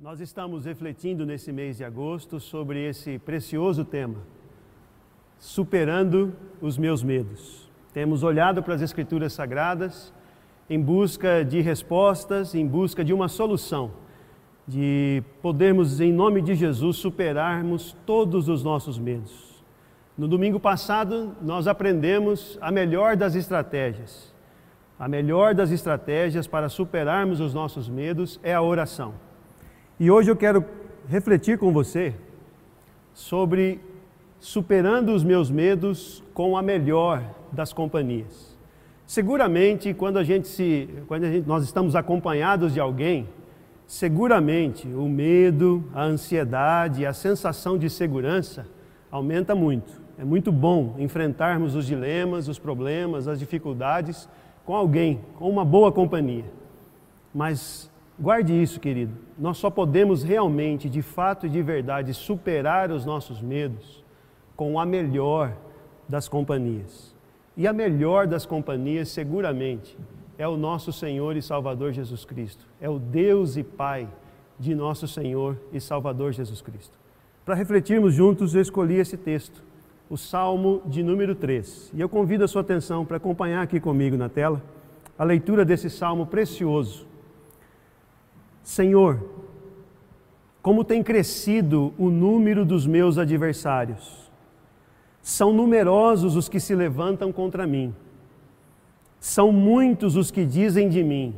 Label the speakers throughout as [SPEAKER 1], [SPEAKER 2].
[SPEAKER 1] Nós estamos refletindo nesse mês de agosto sobre esse precioso tema, superando os meus medos. Temos olhado para as Escrituras Sagradas em busca de respostas, em busca de uma solução, de podermos, em nome de Jesus, superarmos todos os nossos medos. No domingo passado, nós aprendemos a melhor das estratégias. A melhor das estratégias para superarmos os nossos medos é a oração. E hoje eu quero refletir com você sobre superando os meus medos com a melhor das companhias. Seguramente, quando a gente se, quando a gente, nós estamos acompanhados de alguém, seguramente o medo, a ansiedade, a sensação de segurança aumenta muito. É muito bom enfrentarmos os dilemas, os problemas, as dificuldades com alguém, com uma boa companhia. Mas Guarde isso, querido. Nós só podemos realmente, de fato e de verdade, superar os nossos medos com a melhor das companhias. E a melhor das companhias, seguramente, é o nosso Senhor e Salvador Jesus Cristo. É o Deus e Pai de nosso Senhor e Salvador Jesus Cristo. Para refletirmos juntos, eu escolhi esse texto, o Salmo de número 3. E eu convido a sua atenção para acompanhar aqui comigo na tela a leitura desse salmo precioso Senhor, como tem crescido o número dos meus adversários. São numerosos os que se levantam contra mim. São muitos os que dizem de mim: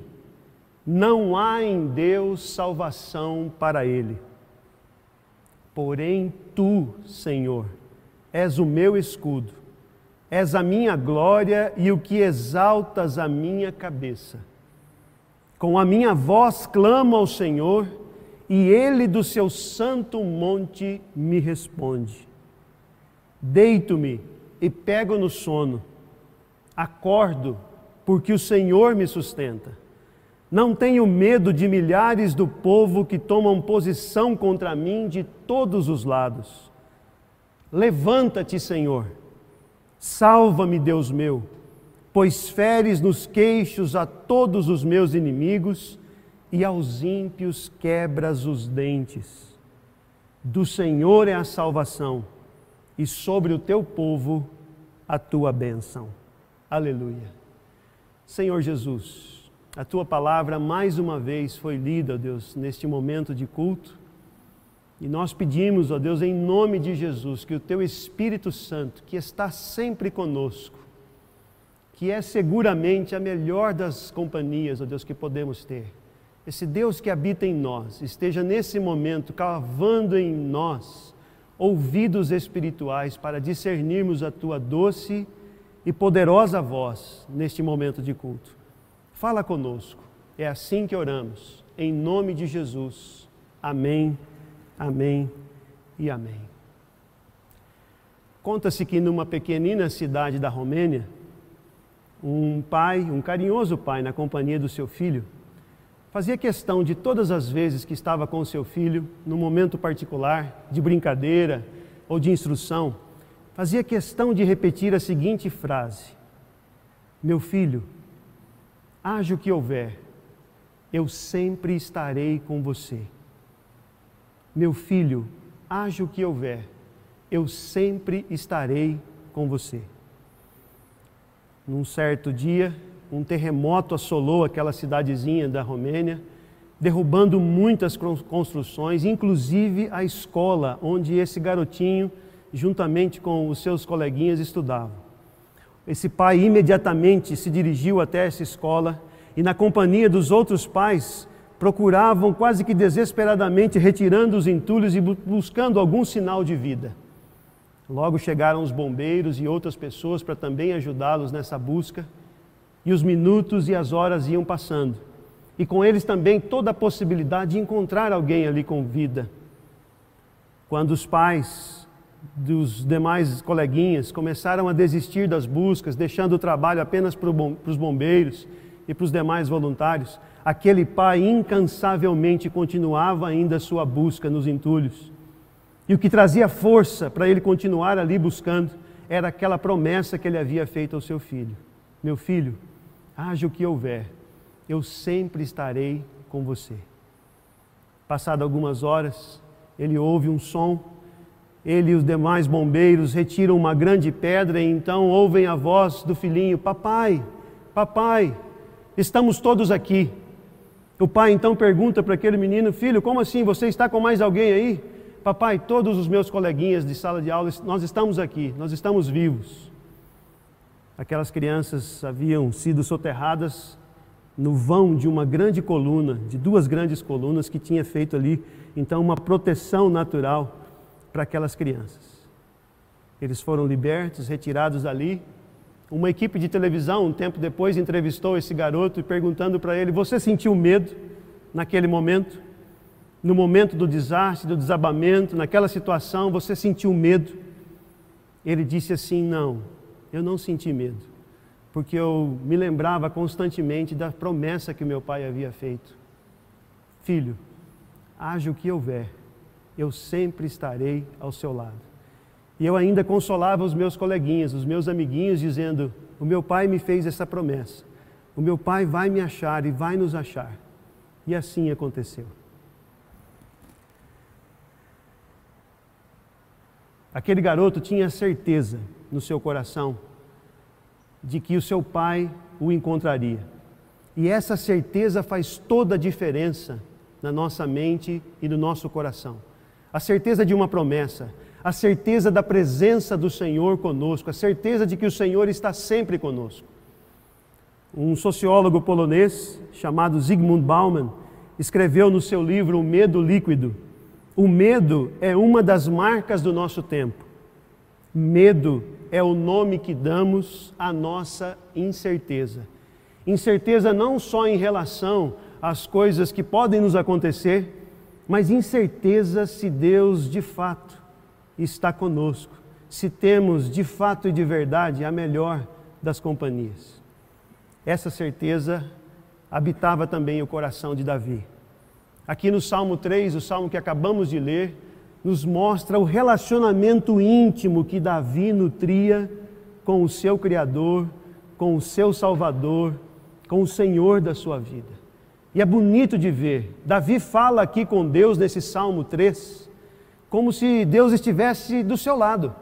[SPEAKER 1] não há em Deus salvação para ele. Porém, tu, Senhor, és o meu escudo, és a minha glória e o que exaltas a minha cabeça. Com a minha voz clamo ao Senhor, e ele do seu santo monte me responde. Deito-me e pego no sono. Acordo, porque o Senhor me sustenta. Não tenho medo de milhares do povo que tomam posição contra mim de todos os lados. Levanta-te, Senhor. Salva-me, Deus meu pois feres nos queixos a todos os meus inimigos e aos ímpios quebras os dentes. Do Senhor é a salvação e sobre o teu povo a tua bênção. Aleluia. Senhor Jesus, a tua palavra mais uma vez foi lida, ó Deus, neste momento de culto. E nós pedimos, ó Deus, em nome de Jesus, que o teu Espírito Santo, que está sempre conosco, que é seguramente a melhor das companhias, ó Deus, que podemos ter. Esse Deus que habita em nós, esteja nesse momento cavando em nós ouvidos espirituais para discernirmos a tua doce e poderosa voz neste momento de culto. Fala conosco. É assim que oramos. Em nome de Jesus. Amém. Amém e amém. Conta-se que numa pequenina cidade da Romênia, um pai, um carinhoso pai, na companhia do seu filho, fazia questão de todas as vezes que estava com o seu filho, num momento particular, de brincadeira ou de instrução, fazia questão de repetir a seguinte frase: Meu filho, haja o que houver, eu sempre estarei com você. Meu filho, haja o que houver, eu sempre estarei com você. Num certo dia, um terremoto assolou aquela cidadezinha da Romênia, derrubando muitas construções, inclusive a escola onde esse garotinho, juntamente com os seus coleguinhas, estudava. Esse pai imediatamente se dirigiu até essa escola e, na companhia dos outros pais, procuravam quase que desesperadamente retirando os entulhos e buscando algum sinal de vida. Logo chegaram os bombeiros e outras pessoas para também ajudá-los nessa busca. E os minutos e as horas iam passando. E com eles também toda a possibilidade de encontrar alguém ali com vida. Quando os pais dos demais coleguinhas começaram a desistir das buscas, deixando o trabalho apenas para os bombeiros e para os demais voluntários, aquele pai incansavelmente continuava ainda sua busca nos entulhos e o que trazia força para ele continuar ali buscando era aquela promessa que ele havia feito ao seu filho: Meu filho, haja o que houver, eu sempre estarei com você. Passado algumas horas, ele ouve um som, ele e os demais bombeiros retiram uma grande pedra e então ouvem a voz do filhinho: Papai, papai, estamos todos aqui. O pai então pergunta para aquele menino: Filho, como assim? Você está com mais alguém aí? Papai, todos os meus coleguinhas de sala de aula, nós estamos aqui, nós estamos vivos. Aquelas crianças haviam sido soterradas no vão de uma grande coluna, de duas grandes colunas que tinha feito ali, então, uma proteção natural para aquelas crianças. Eles foram libertos, retirados dali. Uma equipe de televisão, um tempo depois, entrevistou esse garoto perguntando para ele: Você sentiu medo naquele momento? No momento do desastre, do desabamento, naquela situação, você sentiu medo? Ele disse assim: Não, eu não senti medo porque eu me lembrava constantemente da promessa que meu pai havia feito: Filho, haja o que houver, eu sempre estarei ao seu lado. E eu ainda consolava os meus coleguinhas, os meus amiguinhos, dizendo: O meu pai me fez essa promessa, o meu pai vai me achar e vai nos achar. E assim aconteceu. Aquele garoto tinha certeza no seu coração de que o seu pai o encontraria. E essa certeza faz toda a diferença na nossa mente e no nosso coração. A certeza de uma promessa, a certeza da presença do Senhor conosco, a certeza de que o Senhor está sempre conosco. Um sociólogo polonês chamado Zygmunt Bauman escreveu no seu livro O Medo Líquido: O medo é uma das marcas do nosso tempo. Medo é o nome que damos à nossa incerteza. Incerteza não só em relação às coisas que podem nos acontecer, mas incerteza se Deus de fato está conosco, se temos de fato e de verdade a melhor das companhias. Essa certeza habitava também o coração de Davi. Aqui no Salmo 3, o salmo que acabamos de ler, nos mostra o relacionamento íntimo que Davi nutria com o seu Criador, com o seu Salvador, com o Senhor da sua vida. E é bonito de ver. Davi fala aqui com Deus nesse Salmo 3, como se Deus estivesse do seu lado.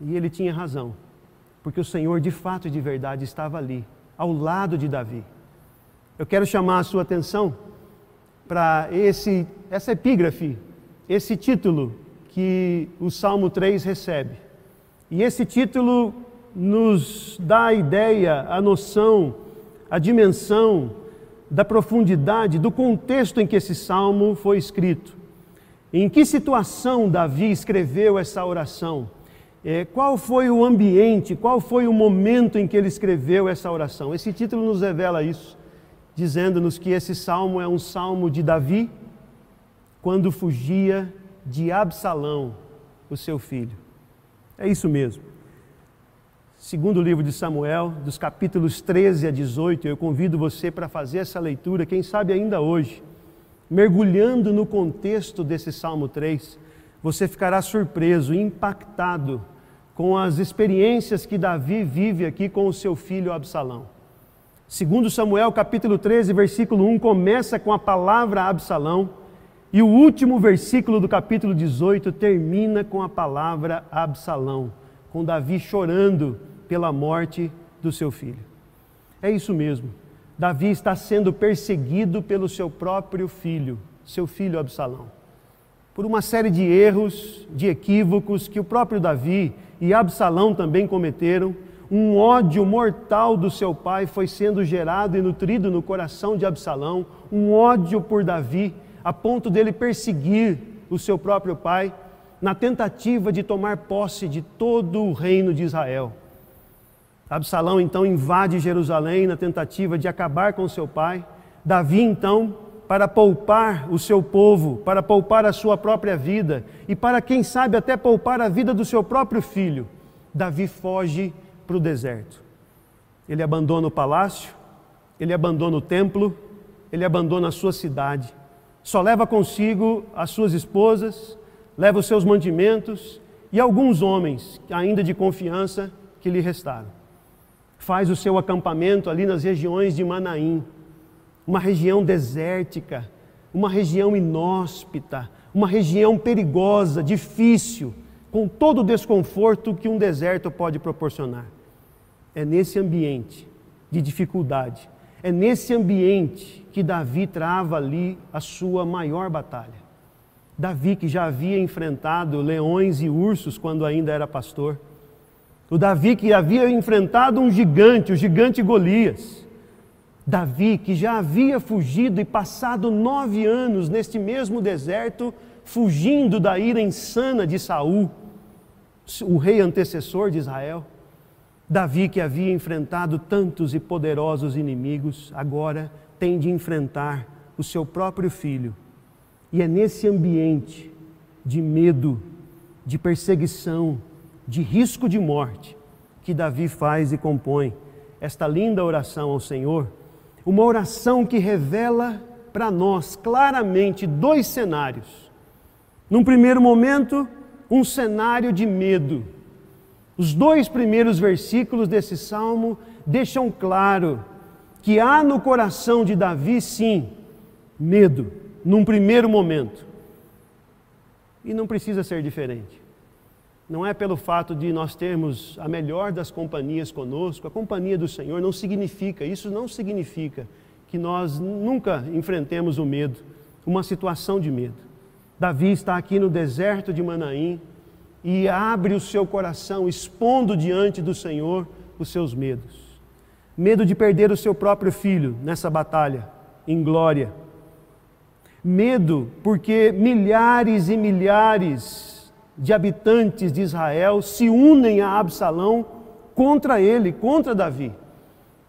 [SPEAKER 1] E ele tinha razão, porque o Senhor de fato e de verdade estava ali, ao lado de Davi. Eu quero chamar a sua atenção para essa epígrafe esse título que o Salmo 3 recebe. E esse título nos dá a ideia, a noção, a dimensão da profundidade do contexto em que esse salmo foi escrito. Em que situação Davi escreveu essa oração? É, qual foi o ambiente, qual foi o momento em que ele escreveu essa oração? Esse título nos revela isso, dizendo-nos que esse salmo é um salmo de Davi, quando fugia de Absalão, o seu filho. É isso mesmo. Segundo o livro de Samuel, dos capítulos 13 a 18, eu convido você para fazer essa leitura, quem sabe ainda hoje, mergulhando no contexto desse Salmo 3, você ficará surpreso, impactado com as experiências que Davi vive aqui com o seu filho Absalão. Segundo Samuel, capítulo 13, versículo 1, começa com a palavra Absalão, e o último versículo do capítulo 18 termina com a palavra Absalão, com Davi chorando pela morte do seu filho. É isso mesmo. Davi está sendo perseguido pelo seu próprio filho, seu filho Absalão. Por uma série de erros, de equívocos que o próprio Davi e Absalão também cometeram, um ódio mortal do seu pai foi sendo gerado e nutrido no coração de Absalão, um ódio por Davi a ponto dele perseguir o seu próprio pai, na tentativa de tomar posse de todo o reino de Israel. Absalão então invade Jerusalém na tentativa de acabar com seu pai. Davi então, para poupar o seu povo, para poupar a sua própria vida e para quem sabe até poupar a vida do seu próprio filho, Davi foge para o deserto. Ele abandona o palácio, ele abandona o templo, ele abandona a sua cidade só leva consigo as suas esposas, leva os seus mantimentos e alguns homens, ainda de confiança, que lhe restaram. Faz o seu acampamento ali nas regiões de Manaim, uma região desértica, uma região inóspita, uma região perigosa, difícil, com todo o desconforto que um deserto pode proporcionar. É nesse ambiente de dificuldade, é nesse ambiente que Davi trava ali a sua maior batalha. Davi, que já havia enfrentado leões e ursos quando ainda era pastor. O Davi que havia enfrentado um gigante, o gigante Golias. Davi, que já havia fugido e passado nove anos neste mesmo deserto, fugindo da ira insana de Saul, o rei antecessor de Israel. Davi, que havia enfrentado tantos e poderosos inimigos, agora tem de enfrentar o seu próprio filho. E é nesse ambiente de medo, de perseguição, de risco de morte, que Davi faz e compõe esta linda oração ao Senhor uma oração que revela para nós claramente dois cenários. Num primeiro momento, um cenário de medo. Os dois primeiros versículos desse salmo deixam claro que há no coração de Davi, sim, medo, num primeiro momento. E não precisa ser diferente. Não é pelo fato de nós termos a melhor das companhias conosco, a companhia do Senhor não significa, isso não significa que nós nunca enfrentemos o medo, uma situação de medo. Davi está aqui no deserto de Manaim e abre o seu coração, expondo diante do Senhor os seus medos. Medo de perder o seu próprio filho nessa batalha, em glória. Medo porque milhares e milhares de habitantes de Israel se unem a Absalão contra ele, contra Davi.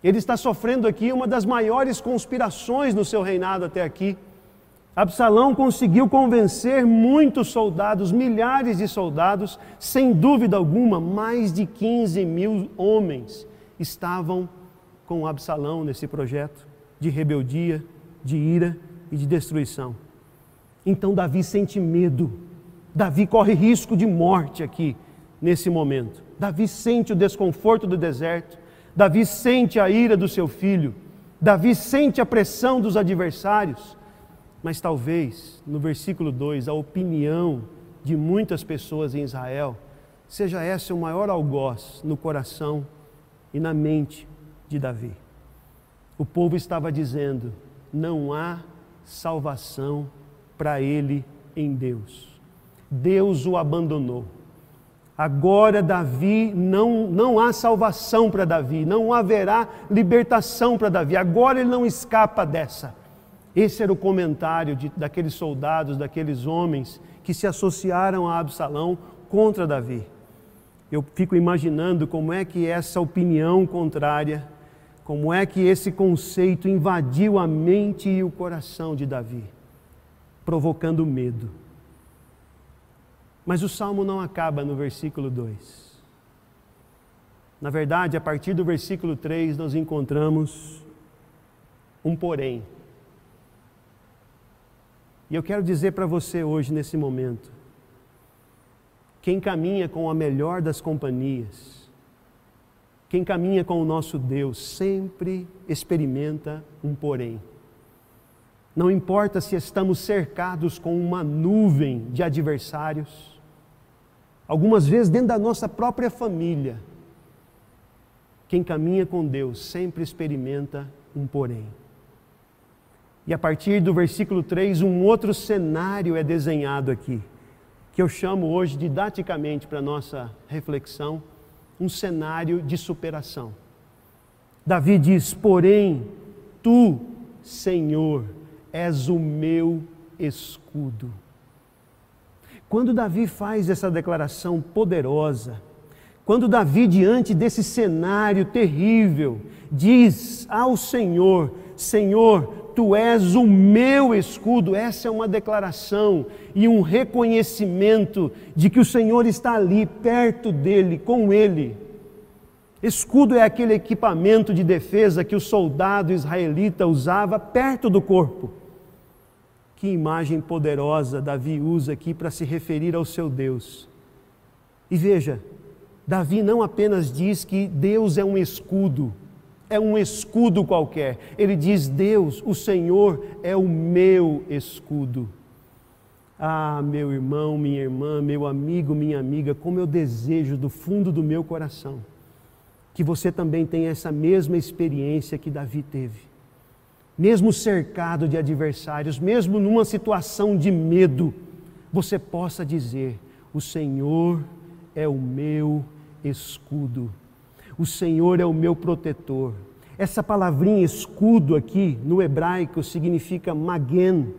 [SPEAKER 1] Ele está sofrendo aqui uma das maiores conspirações no seu reinado até aqui. Absalão conseguiu convencer muitos soldados, milhares de soldados, sem dúvida alguma, mais de 15 mil homens estavam com Absalão nesse projeto de rebeldia, de ira e de destruição. Então Davi sente medo Davi corre risco de morte aqui, nesse momento. Davi sente o desconforto do deserto, Davi sente a ira do seu filho, Davi sente a pressão dos adversários, mas talvez, no versículo 2, a opinião de muitas pessoas em Israel seja essa o maior algoz no coração e na mente de Davi. O povo estava dizendo: não há salvação para ele em Deus. Deus o abandonou. Agora Davi não, não há salvação para Davi, não haverá libertação para Davi. Agora ele não escapa dessa. Esse era o comentário de, daqueles soldados, daqueles homens que se associaram a Absalão contra Davi. Eu fico imaginando como é que essa opinião contrária, como é que esse conceito invadiu a mente e o coração de Davi, provocando medo. Mas o salmo não acaba no versículo 2. Na verdade, a partir do versículo 3, nós encontramos um porém. E eu quero dizer para você hoje, nesse momento, quem caminha com a melhor das companhias, quem caminha com o nosso Deus, sempre experimenta um porém. Não importa se estamos cercados com uma nuvem de adversários, algumas vezes dentro da nossa própria família. Quem caminha com Deus sempre experimenta um porém. E a partir do versículo 3, um outro cenário é desenhado aqui, que eu chamo hoje didaticamente para nossa reflexão, um cenário de superação. Davi diz: Porém, tu, Senhor, és o meu escudo. Quando Davi faz essa declaração poderosa, quando Davi, diante desse cenário terrível, diz ao Senhor: Senhor, tu és o meu escudo, essa é uma declaração e um reconhecimento de que o Senhor está ali, perto dele, com ele. Escudo é aquele equipamento de defesa que o soldado israelita usava perto do corpo. Que imagem poderosa Davi usa aqui para se referir ao seu Deus. E veja, Davi não apenas diz que Deus é um escudo, é um escudo qualquer. Ele diz: Deus, o Senhor é o meu escudo. Ah, meu irmão, minha irmã, meu amigo, minha amiga, como eu desejo do fundo do meu coração que você também tenha essa mesma experiência que Davi teve. Mesmo cercado de adversários, mesmo numa situação de medo, você possa dizer: O Senhor é o meu escudo, o Senhor é o meu protetor. Essa palavrinha escudo aqui no hebraico significa magen.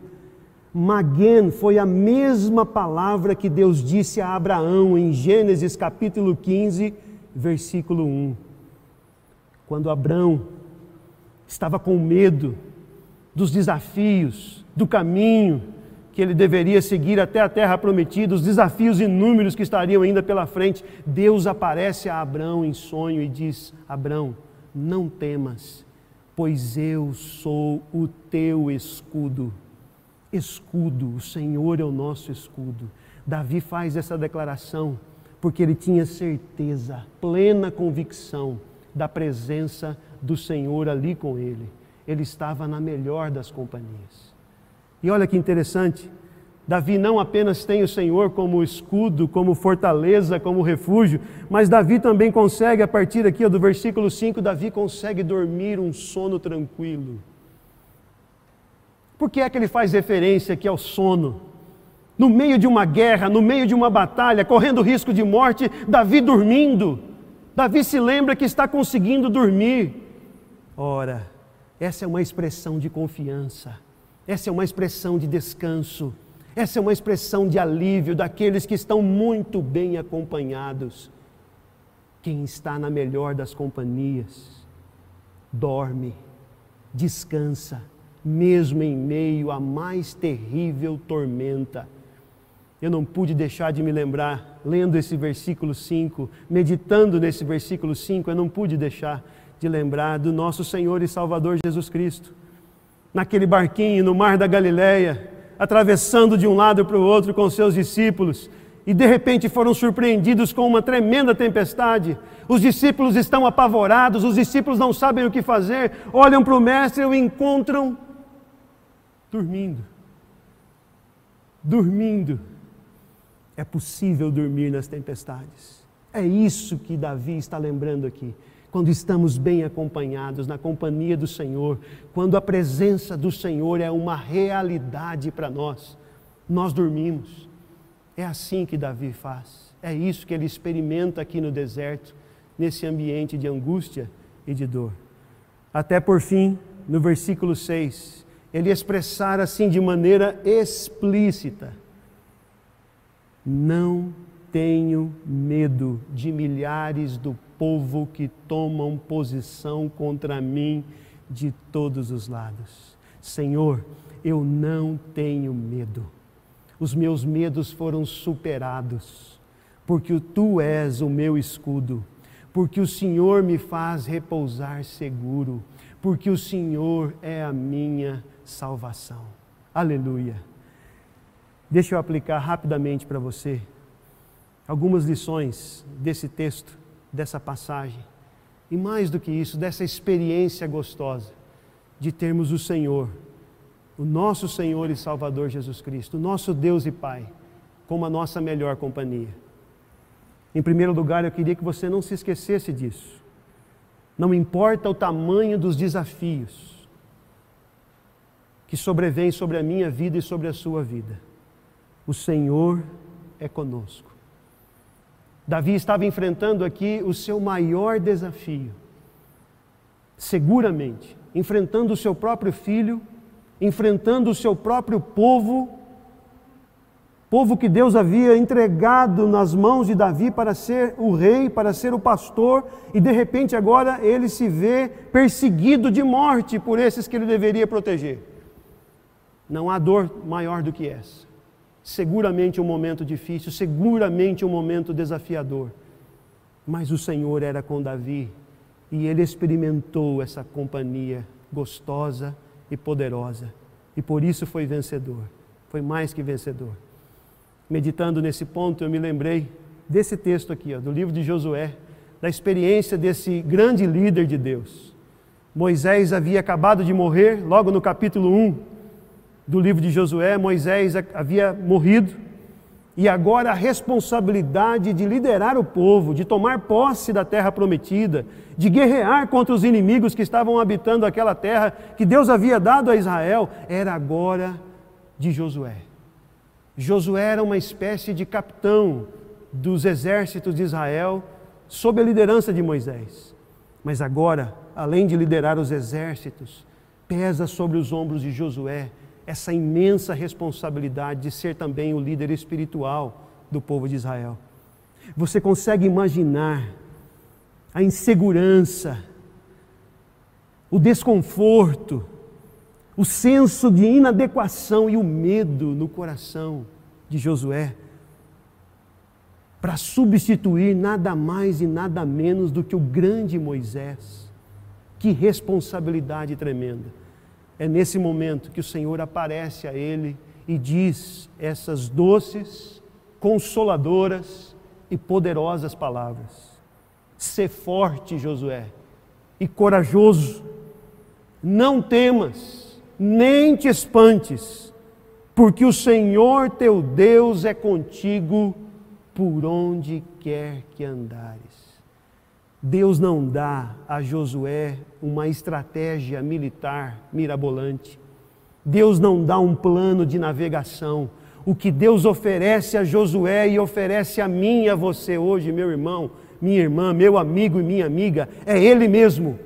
[SPEAKER 1] Magen foi a mesma palavra que Deus disse a Abraão em Gênesis capítulo 15, versículo 1. Quando Abraão estava com medo dos desafios, do caminho que ele deveria seguir até a terra prometida, os desafios inúmeros que estariam ainda pela frente, Deus aparece a Abraão em sonho e diz: Abraão, não temas, pois eu sou o teu escudo. Escudo, o Senhor é o nosso escudo. Davi faz essa declaração porque ele tinha certeza, plena convicção da presença do Senhor ali com ele. Ele estava na melhor das companhias. E olha que interessante, Davi não apenas tem o Senhor como escudo, como fortaleza, como refúgio, mas Davi também consegue, a partir aqui do versículo 5, Davi consegue dormir um sono tranquilo. Por que é que ele faz referência aqui ao sono? No meio de uma guerra, no meio de uma batalha, correndo risco de morte, Davi dormindo. Davi se lembra que está conseguindo dormir. Ora, essa é uma expressão de confiança, essa é uma expressão de descanso. Essa é uma expressão de alívio daqueles que estão muito bem acompanhados. Quem está na melhor das companhias, dorme, descansa, mesmo em meio à mais terrível tormenta. Eu não pude deixar de me lembrar, lendo esse versículo 5, meditando nesse versículo 5, eu não pude deixar de lembrar do nosso Senhor e Salvador Jesus Cristo. Naquele barquinho no mar da Galileia, atravessando de um lado para o outro com seus discípulos, e de repente foram surpreendidos com uma tremenda tempestade. Os discípulos estão apavorados, os discípulos não sabem o que fazer, olham para o Mestre e o encontram dormindo. Dormindo. É possível dormir nas tempestades. É isso que Davi está lembrando aqui quando estamos bem acompanhados, na companhia do Senhor, quando a presença do Senhor é uma realidade para nós, nós dormimos. É assim que Davi faz, é isso que ele experimenta aqui no deserto, nesse ambiente de angústia e de dor. Até por fim, no versículo 6, ele expressar assim de maneira explícita: Não tenho medo de milhares do povo que tomam posição contra mim de todos os lados. Senhor, eu não tenho medo. Os meus medos foram superados, porque tu és o meu escudo, porque o Senhor me faz repousar seguro, porque o Senhor é a minha salvação. Aleluia. Deixa eu aplicar rapidamente para você algumas lições desse texto dessa passagem. E mais do que isso, dessa experiência gostosa de termos o Senhor, o nosso Senhor e Salvador Jesus Cristo, o nosso Deus e Pai, como a nossa melhor companhia. Em primeiro lugar, eu queria que você não se esquecesse disso. Não importa o tamanho dos desafios que sobrevêm sobre a minha vida e sobre a sua vida, o Senhor é conosco. Davi estava enfrentando aqui o seu maior desafio. Seguramente, enfrentando o seu próprio filho, enfrentando o seu próprio povo, povo que Deus havia entregado nas mãos de Davi para ser o rei, para ser o pastor, e de repente agora ele se vê perseguido de morte por esses que ele deveria proteger. Não há dor maior do que essa seguramente um momento difícil, seguramente um momento desafiador. Mas o Senhor era com Davi e ele experimentou essa companhia gostosa e poderosa. E por isso foi vencedor, foi mais que vencedor. Meditando nesse ponto, eu me lembrei desse texto aqui, ó, do livro de Josué, da experiência desse grande líder de Deus. Moisés havia acabado de morrer, logo no capítulo 1 do livro de Josué, Moisés havia morrido, e agora a responsabilidade de liderar o povo, de tomar posse da terra prometida, de guerrear contra os inimigos que estavam habitando aquela terra que Deus havia dado a Israel, era agora de Josué. Josué era uma espécie de capitão dos exércitos de Israel, sob a liderança de Moisés. Mas agora, além de liderar os exércitos, pesa sobre os ombros de Josué essa imensa responsabilidade de ser também o líder espiritual do povo de Israel. Você consegue imaginar a insegurança, o desconforto, o senso de inadequação e o medo no coração de Josué para substituir nada mais e nada menos do que o grande Moisés. Que responsabilidade tremenda. É nesse momento que o Senhor aparece a ele e diz essas doces, consoladoras e poderosas palavras. Sê forte, Josué, e corajoso. Não temas, nem te espantes, porque o Senhor teu Deus é contigo por onde quer que andares. Deus não dá a Josué uma estratégia militar mirabolante. Deus não dá um plano de navegação. O que Deus oferece a Josué e oferece a mim e a você hoje, meu irmão, minha irmã, meu amigo e minha amiga, é Ele mesmo,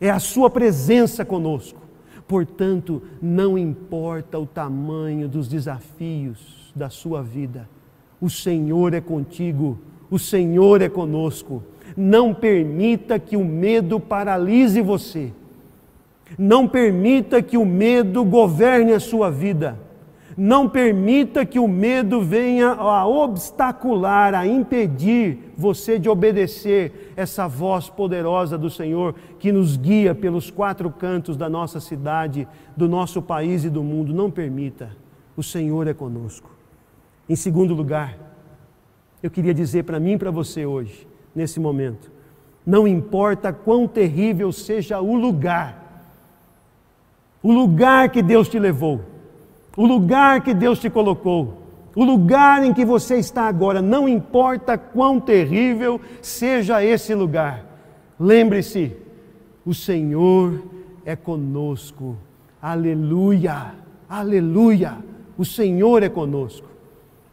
[SPEAKER 1] é a Sua presença conosco. Portanto, não importa o tamanho dos desafios da sua vida, o Senhor é contigo, o Senhor é conosco. Não permita que o medo paralise você. Não permita que o medo governe a sua vida. Não permita que o medo venha a obstacular, a impedir você de obedecer essa voz poderosa do Senhor que nos guia pelos quatro cantos da nossa cidade, do nosso país e do mundo. Não permita. O Senhor é conosco. Em segundo lugar, eu queria dizer para mim e para você hoje, nesse momento, não importa quão terrível seja o lugar, o lugar que Deus te levou, o lugar que Deus te colocou, o lugar em que você está agora, não importa quão terrível seja esse lugar, lembre-se, o Senhor é conosco, aleluia, aleluia, o Senhor é conosco.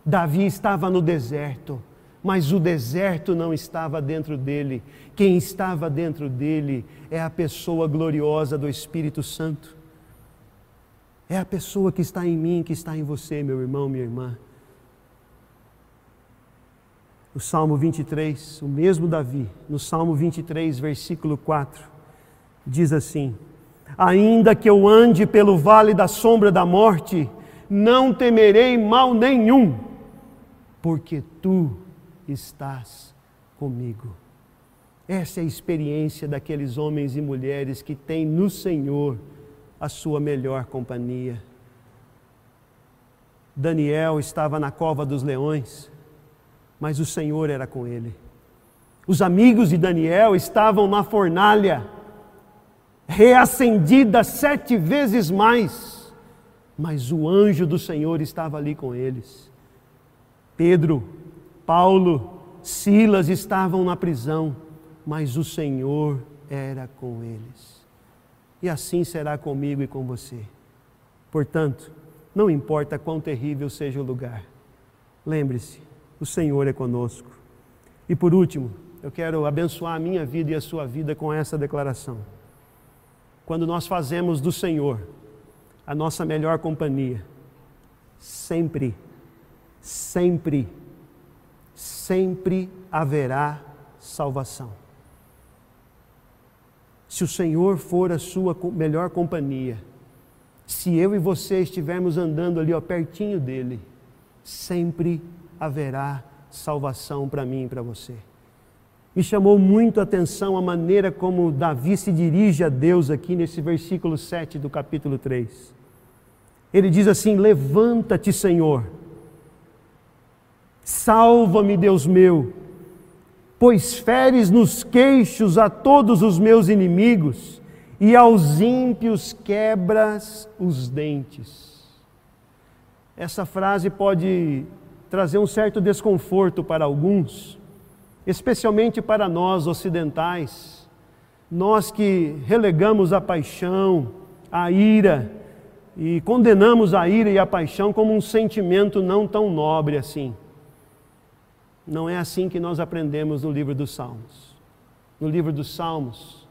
[SPEAKER 1] Davi estava no deserto, mas o deserto não estava dentro dele. Quem estava dentro dele é a pessoa gloriosa do Espírito Santo. É a pessoa que está em mim, que está em você, meu irmão, minha irmã. O Salmo 23, o mesmo Davi, no Salmo 23, versículo 4, diz assim: Ainda que eu ande pelo vale da sombra da morte, não temerei mal nenhum porque tu estás comigo. Essa é a experiência daqueles homens e mulheres que têm no Senhor a sua melhor companhia. Daniel estava na cova dos leões, mas o Senhor era com ele. Os amigos de Daniel estavam na fornalha, reacendida sete vezes mais, mas o anjo do Senhor estava ali com eles. Pedro, Paulo, Silas estavam na prisão, mas o Senhor era com eles. E assim será comigo e com você. Portanto, não importa quão terrível seja o lugar, lembre-se, o Senhor é conosco. E por último, eu quero abençoar a minha vida e a sua vida com essa declaração. Quando nós fazemos do Senhor a nossa melhor companhia, sempre sempre, sempre haverá salvação. Se o Senhor for a sua melhor companhia, se eu e você estivermos andando ali ó, pertinho dele, sempre haverá salvação para mim e para você. Me chamou muito a atenção a maneira como Davi se dirige a Deus aqui nesse versículo 7 do capítulo 3. Ele diz assim: Levanta-te, Senhor Salva-me, Deus meu, pois feres nos queixos a todos os meus inimigos e aos ímpios quebras os dentes. Essa frase pode trazer um certo desconforto para alguns, especialmente para nós ocidentais, nós que relegamos a paixão, a ira e condenamos a ira e a paixão como um sentimento não tão nobre assim. Não é assim que nós aprendemos no livro dos Salmos. No livro dos Salmos,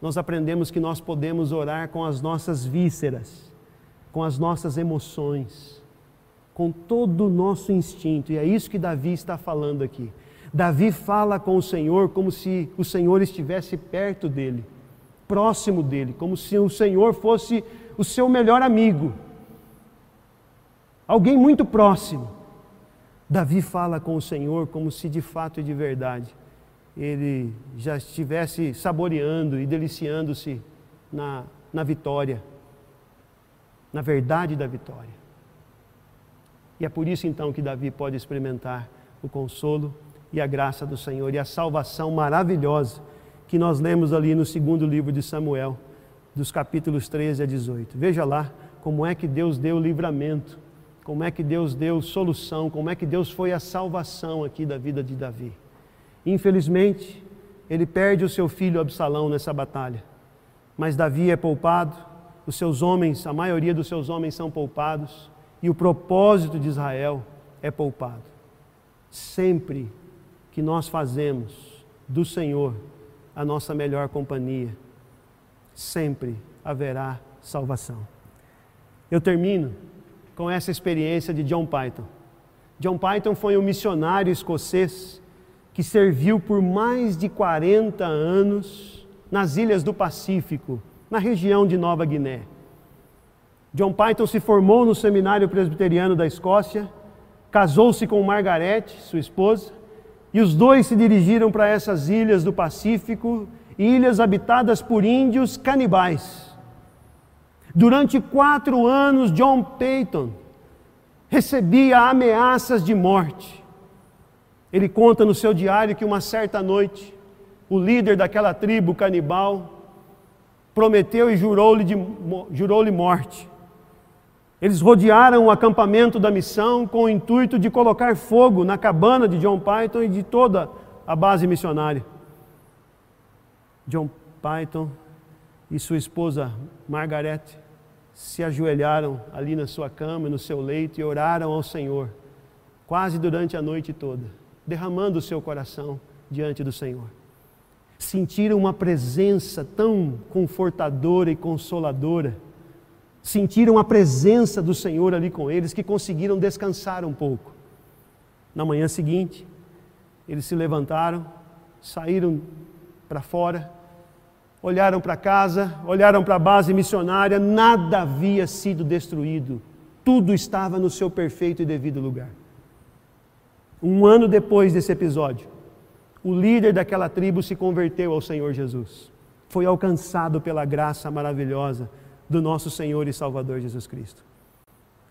[SPEAKER 1] nós aprendemos que nós podemos orar com as nossas vísceras, com as nossas emoções com todo o nosso instinto, e é isso que Davi está falando aqui. Davi fala com o Senhor como se o Senhor estivesse perto dele, próximo dele, como se o Senhor fosse o seu melhor amigo, alguém muito próximo. Davi fala com o Senhor como se de fato e de verdade ele já estivesse saboreando e deliciando-se na, na vitória, na verdade da vitória. E é por isso então que Davi pode experimentar o consolo e a graça do Senhor e a salvação maravilhosa que nós lemos ali no segundo livro de Samuel, dos capítulos 13 a 18. Veja lá como é que Deus deu livramento, como é que Deus deu solução, como é que Deus foi a salvação aqui da vida de Davi. Infelizmente, ele perde o seu filho Absalão nessa batalha, mas Davi é poupado, os seus homens, a maioria dos seus homens são poupados, e o propósito de Israel é poupado. Sempre que nós fazemos do Senhor a nossa melhor companhia, sempre haverá salvação. Eu termino com essa experiência de John Python. John Python foi um missionário escocês que serviu por mais de 40 anos nas ilhas do Pacífico, na região de Nova Guiné. John Python se formou no Seminário Presbiteriano da Escócia, casou-se com Margaret, sua esposa, e os dois se dirigiram para essas ilhas do Pacífico, ilhas habitadas por índios canibais. Durante quatro anos, John Peyton recebia ameaças de morte. Ele conta no seu diário que uma certa noite, o líder daquela tribo canibal prometeu e jurou-lhe jurou morte. Eles rodearam o acampamento da missão com o intuito de colocar fogo na cabana de John Python e de toda a base missionária. John Python e sua esposa Margaret se ajoelharam ali na sua cama, no seu leito e oraram ao Senhor, quase durante a noite toda, derramando o seu coração diante do Senhor. Sentiram uma presença tão confortadora e consoladora sentiram a presença do Senhor ali com eles, que conseguiram descansar um pouco. Na manhã seguinte, eles se levantaram, saíram para fora, olharam para casa, olharam para a base missionária, nada havia sido destruído, tudo estava no seu perfeito e devido lugar. Um ano depois desse episódio, o líder daquela tribo se converteu ao Senhor Jesus. Foi alcançado pela graça maravilhosa do nosso Senhor e Salvador Jesus Cristo.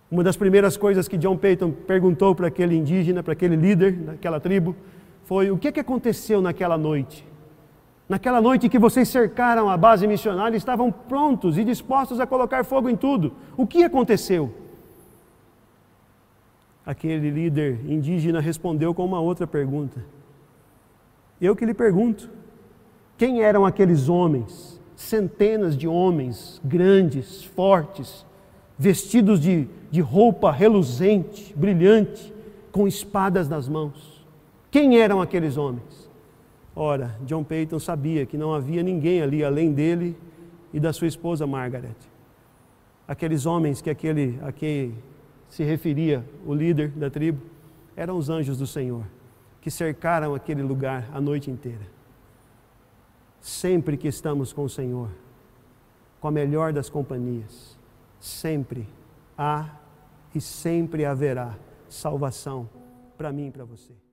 [SPEAKER 1] Uma das primeiras coisas que John Peyton perguntou para aquele indígena, para aquele líder daquela tribo, foi: o que, que aconteceu naquela noite? Naquela noite que vocês cercaram a base missionária, estavam prontos e dispostos a colocar fogo em tudo. O que aconteceu? Aquele líder indígena respondeu com uma outra pergunta. Eu que lhe pergunto: quem eram aqueles homens centenas de homens grandes, fortes, vestidos de, de roupa reluzente, brilhante, com espadas nas mãos. Quem eram aqueles homens? Ora, John Peyton sabia que não havia ninguém ali além dele e da sua esposa Margaret. Aqueles homens que aquele a quem se referia o líder da tribo eram os anjos do Senhor, que cercaram aquele lugar a noite inteira sempre que estamos com o Senhor, com a melhor das companhias, sempre há e sempre haverá salvação para mim e para você.